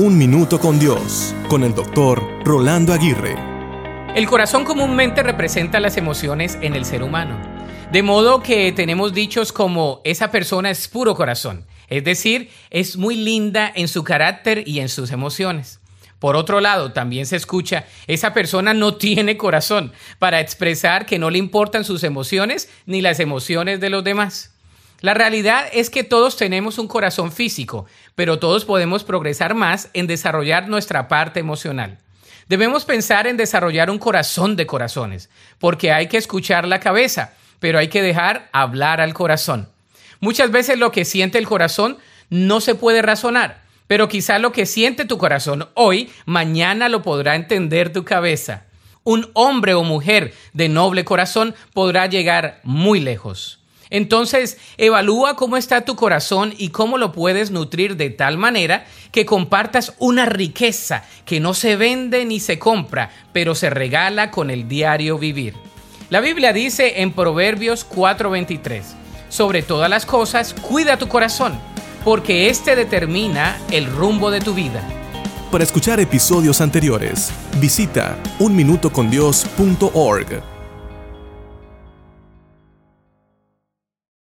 Un Minuto con Dios, con el doctor Rolando Aguirre. El corazón comúnmente representa las emociones en el ser humano. De modo que tenemos dichos como esa persona es puro corazón, es decir, es muy linda en su carácter y en sus emociones. Por otro lado, también se escucha, esa persona no tiene corazón para expresar que no le importan sus emociones ni las emociones de los demás. La realidad es que todos tenemos un corazón físico, pero todos podemos progresar más en desarrollar nuestra parte emocional. Debemos pensar en desarrollar un corazón de corazones, porque hay que escuchar la cabeza, pero hay que dejar hablar al corazón. Muchas veces lo que siente el corazón no se puede razonar, pero quizá lo que siente tu corazón hoy, mañana lo podrá entender tu cabeza. Un hombre o mujer de noble corazón podrá llegar muy lejos. Entonces, evalúa cómo está tu corazón y cómo lo puedes nutrir de tal manera que compartas una riqueza que no se vende ni se compra, pero se regala con el diario vivir. La Biblia dice en Proverbios 4:23, sobre todas las cosas, cuida tu corazón, porque éste determina el rumbo de tu vida. Para escuchar episodios anteriores, visita unminutocondios.org.